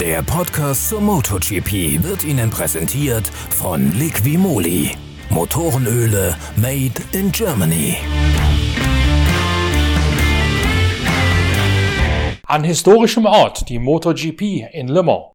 Der Podcast zur MotoGP wird Ihnen präsentiert von Liquimoli. Motorenöle made in Germany. An historischem Ort die MotoGP in Le Mans.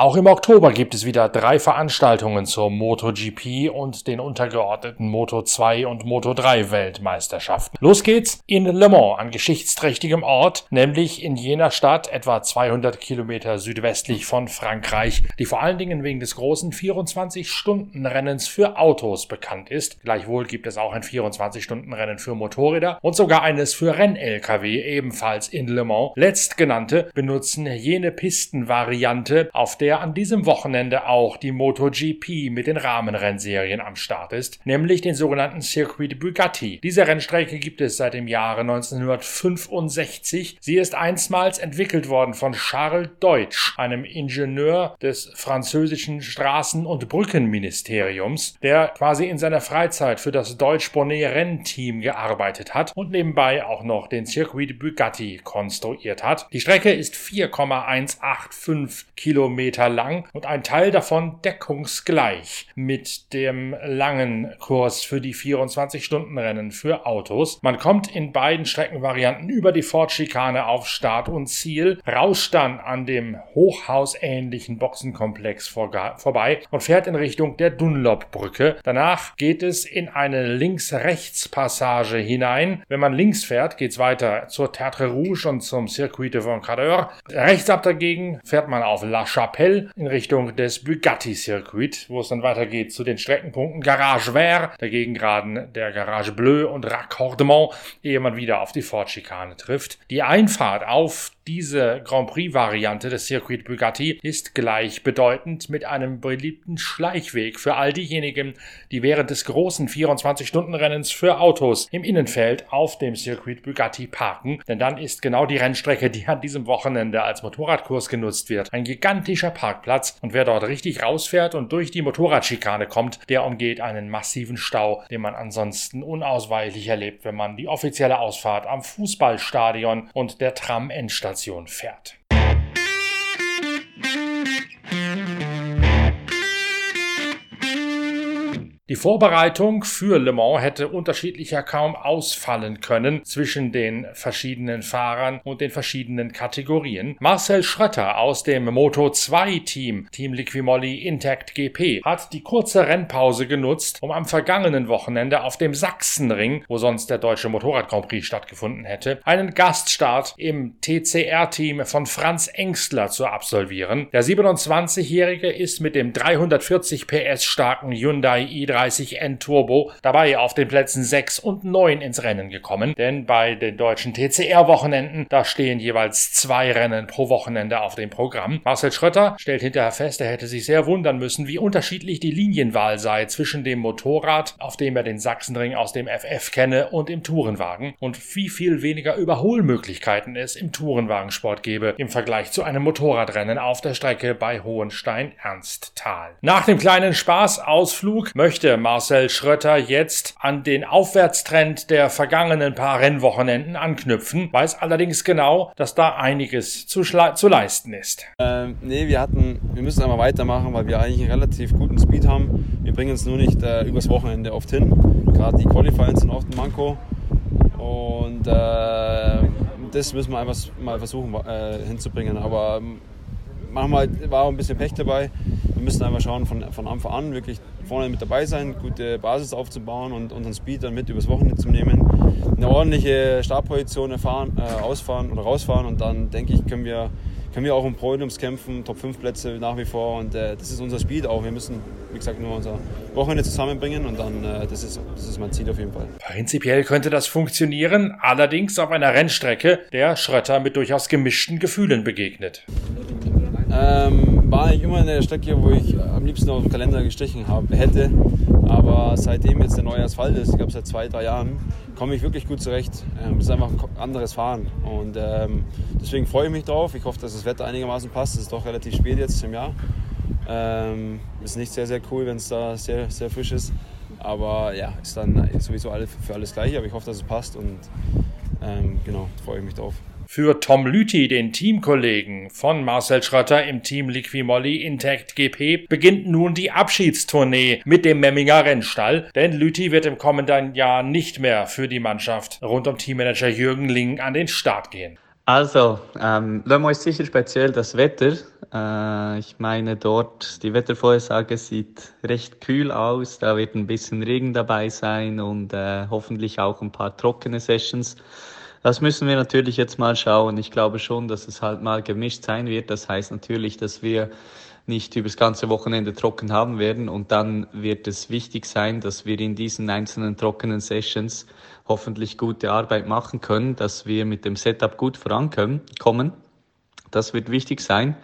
Auch im Oktober gibt es wieder drei Veranstaltungen zur MotoGP und den untergeordneten Moto2 und Moto3 Weltmeisterschaften. Los geht's in Le Mans, an geschichtsträchtigem Ort, nämlich in jener Stadt etwa 200 Kilometer südwestlich von Frankreich, die vor allen Dingen wegen des großen 24-Stunden-Rennens für Autos bekannt ist. Gleichwohl gibt es auch ein 24-Stunden-Rennen für Motorräder und sogar eines für Renn-LKW, ebenfalls in Le Mans. Letztgenannte benutzen jene Pistenvariante, auf der der an diesem Wochenende auch die MotoGP mit den Rahmenrennserien am Start ist, nämlich den sogenannten Circuit Bugatti. Diese Rennstrecke gibt es seit dem Jahre 1965. Sie ist einstmals entwickelt worden von Charles Deutsch, einem Ingenieur des französischen Straßen- und Brückenministeriums, der quasi in seiner Freizeit für das Deutsch-Bonnet-Rennteam gearbeitet hat und nebenbei auch noch den Circuit Bugatti konstruiert hat. Die Strecke ist 4,185 Kilometer Meter lang und ein Teil davon deckungsgleich mit dem langen Kurs für die 24-Stunden-Rennen für Autos. Man kommt in beiden Streckenvarianten über die Ford-Schikane auf Start und Ziel, rauscht dann an dem hochhausähnlichen Boxenkomplex vorbei und fährt in Richtung der Dunlop-Brücke. Danach geht es in eine Links-Rechts-Passage hinein. Wenn man links fährt, geht es weiter zur Tertre Rouge und zum Circuit de Vancadeur. Rechts ab dagegen fährt man auf La Chapelle Hotel in Richtung des Bugatti Circuit, wo es dann weitergeht zu den Streckenpunkten Garage Vert, dagegen gerade der Garage Bleu und Raccordement, ehe man wieder auf die Ford-Schikane trifft. Die Einfahrt auf diese Grand Prix-Variante des Circuit Bugatti ist gleichbedeutend mit einem beliebten Schleichweg für all diejenigen, die während des großen 24-Stunden-Rennens für Autos im Innenfeld auf dem Circuit Bugatti parken, denn dann ist genau die Rennstrecke, die an diesem Wochenende als Motorradkurs genutzt wird, ein gigantischer Parkplatz. Und wer dort richtig rausfährt und durch die Motorradschikane kommt, der umgeht einen massiven Stau, den man ansonsten unausweichlich erlebt, wenn man die offizielle Ausfahrt am Fußballstadion und der Tram-Endstation fährt. Die Vorbereitung für Le Mans hätte unterschiedlicher kaum ausfallen können zwischen den verschiedenen Fahrern und den verschiedenen Kategorien. Marcel Schrötter aus dem Moto 2 Team, Team Liquimolli Intact GP, hat die kurze Rennpause genutzt, um am vergangenen Wochenende auf dem Sachsenring, wo sonst der deutsche Motorrad Grand Prix stattgefunden hätte, einen Gaststart im TCR-Team von Franz Engstler zu absolvieren. Der 27-Jährige ist mit dem 340 PS starken Hyundai i3 N Turbo dabei auf den Plätzen 6 und 9 ins Rennen gekommen, denn bei den deutschen TCR-Wochenenden, da stehen jeweils zwei Rennen pro Wochenende auf dem Programm. Marcel Schrötter stellt hinterher fest, er hätte sich sehr wundern müssen, wie unterschiedlich die Linienwahl sei zwischen dem Motorrad, auf dem er den Sachsenring aus dem FF kenne, und im Tourenwagen und wie viel weniger Überholmöglichkeiten es im Tourenwagensport gebe im Vergleich zu einem Motorradrennen auf der Strecke bei Hohenstein-Ernsthal. Nach dem kleinen Spaßausflug möchte möchte Marcel Schrötter jetzt an den Aufwärtstrend der vergangenen paar Rennwochenenden anknüpfen, weiß allerdings genau, dass da einiges zu, zu leisten ist. Ähm, nee, wir hatten, wir müssen einmal weitermachen, weil wir eigentlich einen relativ guten Speed haben. Wir bringen uns nur nicht äh, übers Wochenende oft hin. Gerade die Qualifiers sind oft ein Manko. Und äh, das müssen wir einfach mal versuchen äh, hinzubringen. Aber ähm, manchmal war auch ein bisschen Pech dabei. Wir müssen einfach schauen, von, von Anfang an wirklich vorne mit dabei sein, gute Basis aufzubauen und unseren Speed dann mit übers Wochenende zu nehmen. Eine ordentliche Startposition erfahren, äh, ausfahren oder rausfahren und dann denke ich, können wir, können wir auch um Podiums kämpfen, Top 5 Plätze nach wie vor und äh, das ist unser Speed auch. Wir müssen, wie gesagt, nur unser Wochenende zusammenbringen und dann, äh, das, ist, das ist mein Ziel auf jeden Fall. Prinzipiell könnte das funktionieren, allerdings auf einer Rennstrecke, der Schrötter mit durchaus gemischten Gefühlen begegnet. Ähm, war eigentlich immer eine Strecke, wo ich am liebsten auf dem Kalender gestrichen hab, hätte. Aber seitdem jetzt der neue Asphalt ist, ich glaube seit zwei, drei Jahren, komme ich wirklich gut zurecht. Ähm, es ist einfach ein anderes Fahren. Und ähm, deswegen freue ich mich drauf. Ich hoffe, dass das Wetter einigermaßen passt. Es ist doch relativ spät jetzt im Jahr. Ähm, ist nicht sehr, sehr cool, wenn es da sehr, sehr frisch ist. Aber ja, ist dann sowieso alle, für alles gleich. Aber ich hoffe, dass es passt und ähm, genau, freue ich mich drauf. Für Tom Lüthi, den Teamkollegen von Marcel Schrötter im Team Liquimolli Intact GP, beginnt nun die Abschiedstournee mit dem Memminger Rennstall, denn Lüthi wird im kommenden Jahr nicht mehr für die Mannschaft rund um Teammanager Jürgen Ling an den Start gehen. Also, ähm, Le Mans ist sicher speziell das Wetter. Äh, ich meine, dort die Wettervorhersage sieht recht kühl aus. Da wird ein bisschen Regen dabei sein und äh, hoffentlich auch ein paar trockene Sessions. Das müssen wir natürlich jetzt mal schauen. Ich glaube schon, dass es halt mal gemischt sein wird. Das heißt natürlich, dass wir nicht übers ganze Wochenende trocken haben werden und dann wird es wichtig sein, dass wir in diesen einzelnen trockenen Sessions hoffentlich gute Arbeit machen können, dass wir mit dem Setup gut vorankommen. Das wird wichtig sein.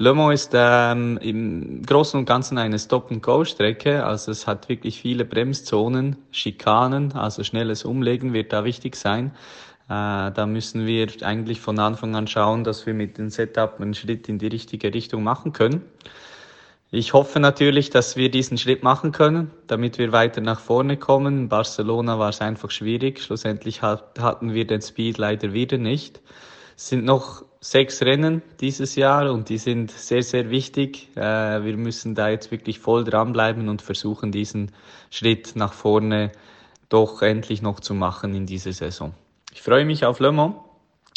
Le Mans ist ähm, im Großen und Ganzen eine Stop-and-Go-Strecke, also es hat wirklich viele Bremszonen, Schikanen, also schnelles Umlegen wird da wichtig sein. Äh, da müssen wir eigentlich von Anfang an schauen, dass wir mit dem Setup einen Schritt in die richtige Richtung machen können. Ich hoffe natürlich, dass wir diesen Schritt machen können, damit wir weiter nach vorne kommen. In Barcelona war es einfach schwierig. Schlussendlich hat, hatten wir den Speed leider wieder nicht. Es sind noch sechs Rennen dieses Jahr und die sind sehr, sehr wichtig. Äh, wir müssen da jetzt wirklich voll dranbleiben und versuchen, diesen Schritt nach vorne doch endlich noch zu machen in dieser Saison. Ich freue mich auf Le Mans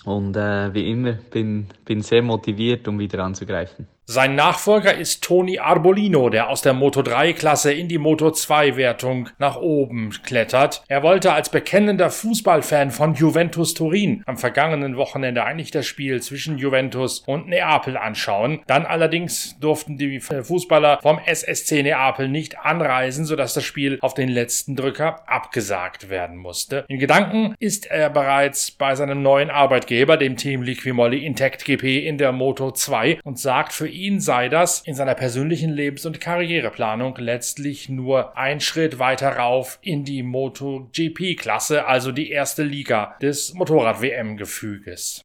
und äh, wie immer bin, bin sehr motiviert, um wieder anzugreifen. Sein Nachfolger ist Toni Arbolino, der aus der Moto 3 Klasse in die Moto 2 Wertung nach oben klettert. Er wollte als bekennender Fußballfan von Juventus Turin am vergangenen Wochenende eigentlich das Spiel zwischen Juventus und Neapel anschauen. Dann allerdings durften die Fußballer vom SSC Neapel nicht anreisen, sodass das Spiel auf den letzten Drücker abgesagt werden musste. In Gedanken ist er bereits bei seinem neuen Arbeitgeber, dem Team Liquimolli Intact GP in der Moto 2 und sagt für ihn ihn sei das in seiner persönlichen Lebens- und Karriereplanung letztlich nur ein Schritt weiter rauf in die MotoGP-Klasse, also die erste Liga des Motorrad-WM-Gefüges.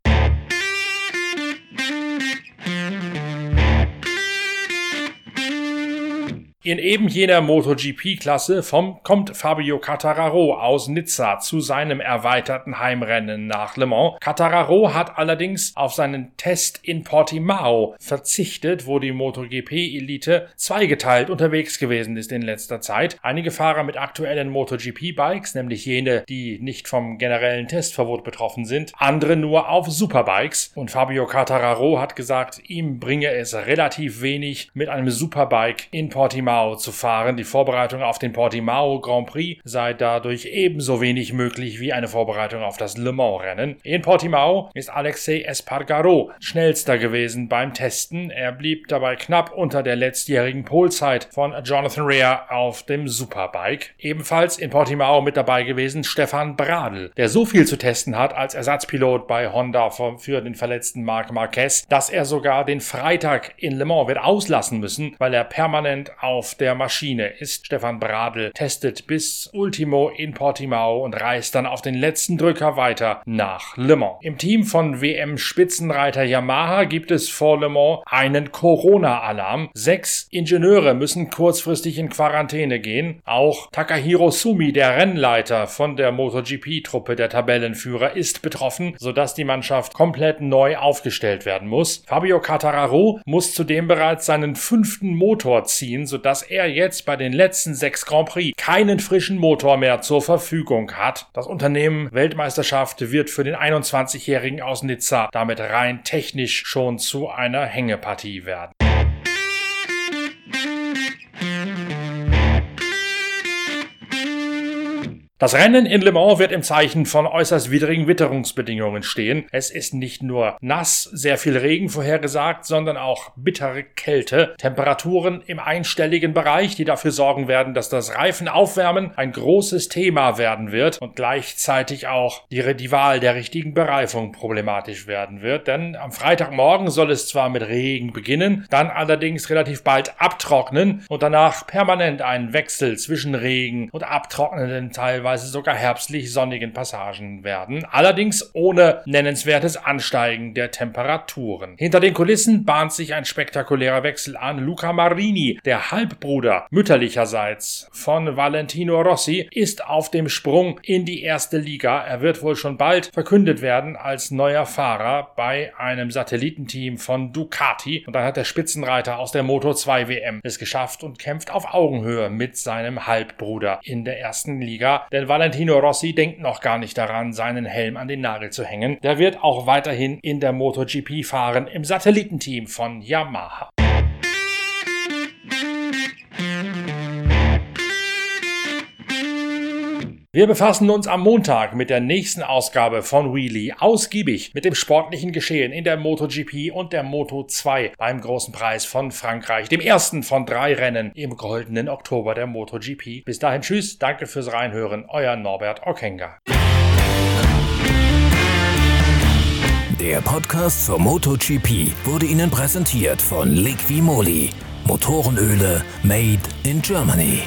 In eben jener MotoGP-Klasse kommt Fabio Cattararo aus Nizza zu seinem erweiterten Heimrennen nach Le Mans. Cattararo hat allerdings auf seinen Test in Portimao verzichtet, wo die MotoGP-Elite zweigeteilt unterwegs gewesen ist in letzter Zeit. Einige Fahrer mit aktuellen MotoGP-Bikes, nämlich jene, die nicht vom generellen Testverbot betroffen sind, andere nur auf Superbikes. Und Fabio Cattararo hat gesagt, ihm bringe es relativ wenig mit einem Superbike in Portimao Portimao zu fahren. Die Vorbereitung auf den Portimao Grand Prix sei dadurch ebenso wenig möglich wie eine Vorbereitung auf das Le Mans Rennen. In Portimao ist Alexei Espargaro schnellster gewesen beim Testen. Er blieb dabei knapp unter der letztjährigen Polzeit von Jonathan Rea auf dem Superbike. Ebenfalls in Portimao mit dabei gewesen Stefan Bradl, der so viel zu testen hat als Ersatzpilot bei Honda für den verletzten Marc Marquez, dass er sogar den Freitag in Le Mans wird auslassen müssen, weil er permanent auf auf der Maschine ist. Stefan Bradl testet bis Ultimo in Portimao und reist dann auf den letzten Drücker weiter nach Le Mans. Im Team von WM-Spitzenreiter Yamaha gibt es vor Le Mans einen Corona-Alarm. Sechs Ingenieure müssen kurzfristig in Quarantäne gehen. Auch Takahiro Sumi, der Rennleiter von der MotoGP-Truppe der Tabellenführer, ist betroffen, sodass die Mannschaft komplett neu aufgestellt werden muss. Fabio Cattararo muss zudem bereits seinen fünften Motor ziehen, sodass dass er jetzt bei den letzten sechs Grand Prix keinen frischen Motor mehr zur Verfügung hat. Das Unternehmen Weltmeisterschaft wird für den 21-Jährigen aus Nizza damit rein technisch schon zu einer Hängepartie werden. Das Rennen in Le Mans wird im Zeichen von äußerst widrigen Witterungsbedingungen stehen. Es ist nicht nur nass, sehr viel Regen vorhergesagt, sondern auch bittere Kälte. Temperaturen im einstelligen Bereich, die dafür sorgen werden, dass das Reifenaufwärmen ein großes Thema werden wird und gleichzeitig auch die, die Wahl der richtigen Bereifung problematisch werden wird. Denn am Freitagmorgen soll es zwar mit Regen beginnen, dann allerdings relativ bald abtrocknen und danach permanent einen Wechsel zwischen Regen und abtrocknenden teilweise teilweise sogar herbstlich sonnigen Passagen werden, allerdings ohne nennenswertes Ansteigen der Temperaturen. Hinter den Kulissen bahnt sich ein spektakulärer Wechsel an. Luca Marini, der Halbbruder mütterlicherseits von Valentino Rossi, ist auf dem Sprung in die erste Liga. Er wird wohl schon bald verkündet werden als neuer Fahrer bei einem Satellitenteam von Ducati. Und dann hat der Spitzenreiter aus der Moto 2 WM es geschafft und kämpft auf Augenhöhe mit seinem Halbbruder in der ersten Liga. Denn Valentino Rossi denkt noch gar nicht daran, seinen Helm an den Nagel zu hängen. Der wird auch weiterhin in der MotoGP fahren im Satellitenteam von Yamaha. Wir befassen uns am Montag mit der nächsten Ausgabe von Wheelie ausgiebig mit dem sportlichen Geschehen in der MotoGP und der Moto 2 beim großen Preis von Frankreich, dem ersten von drei Rennen im goldenen Oktober der MotoGP. Bis dahin tschüss, danke fürs Reinhören, euer Norbert Okenga. Der Podcast zur MotoGP wurde Ihnen präsentiert von Liqui Moly. Motorenöle made in Germany.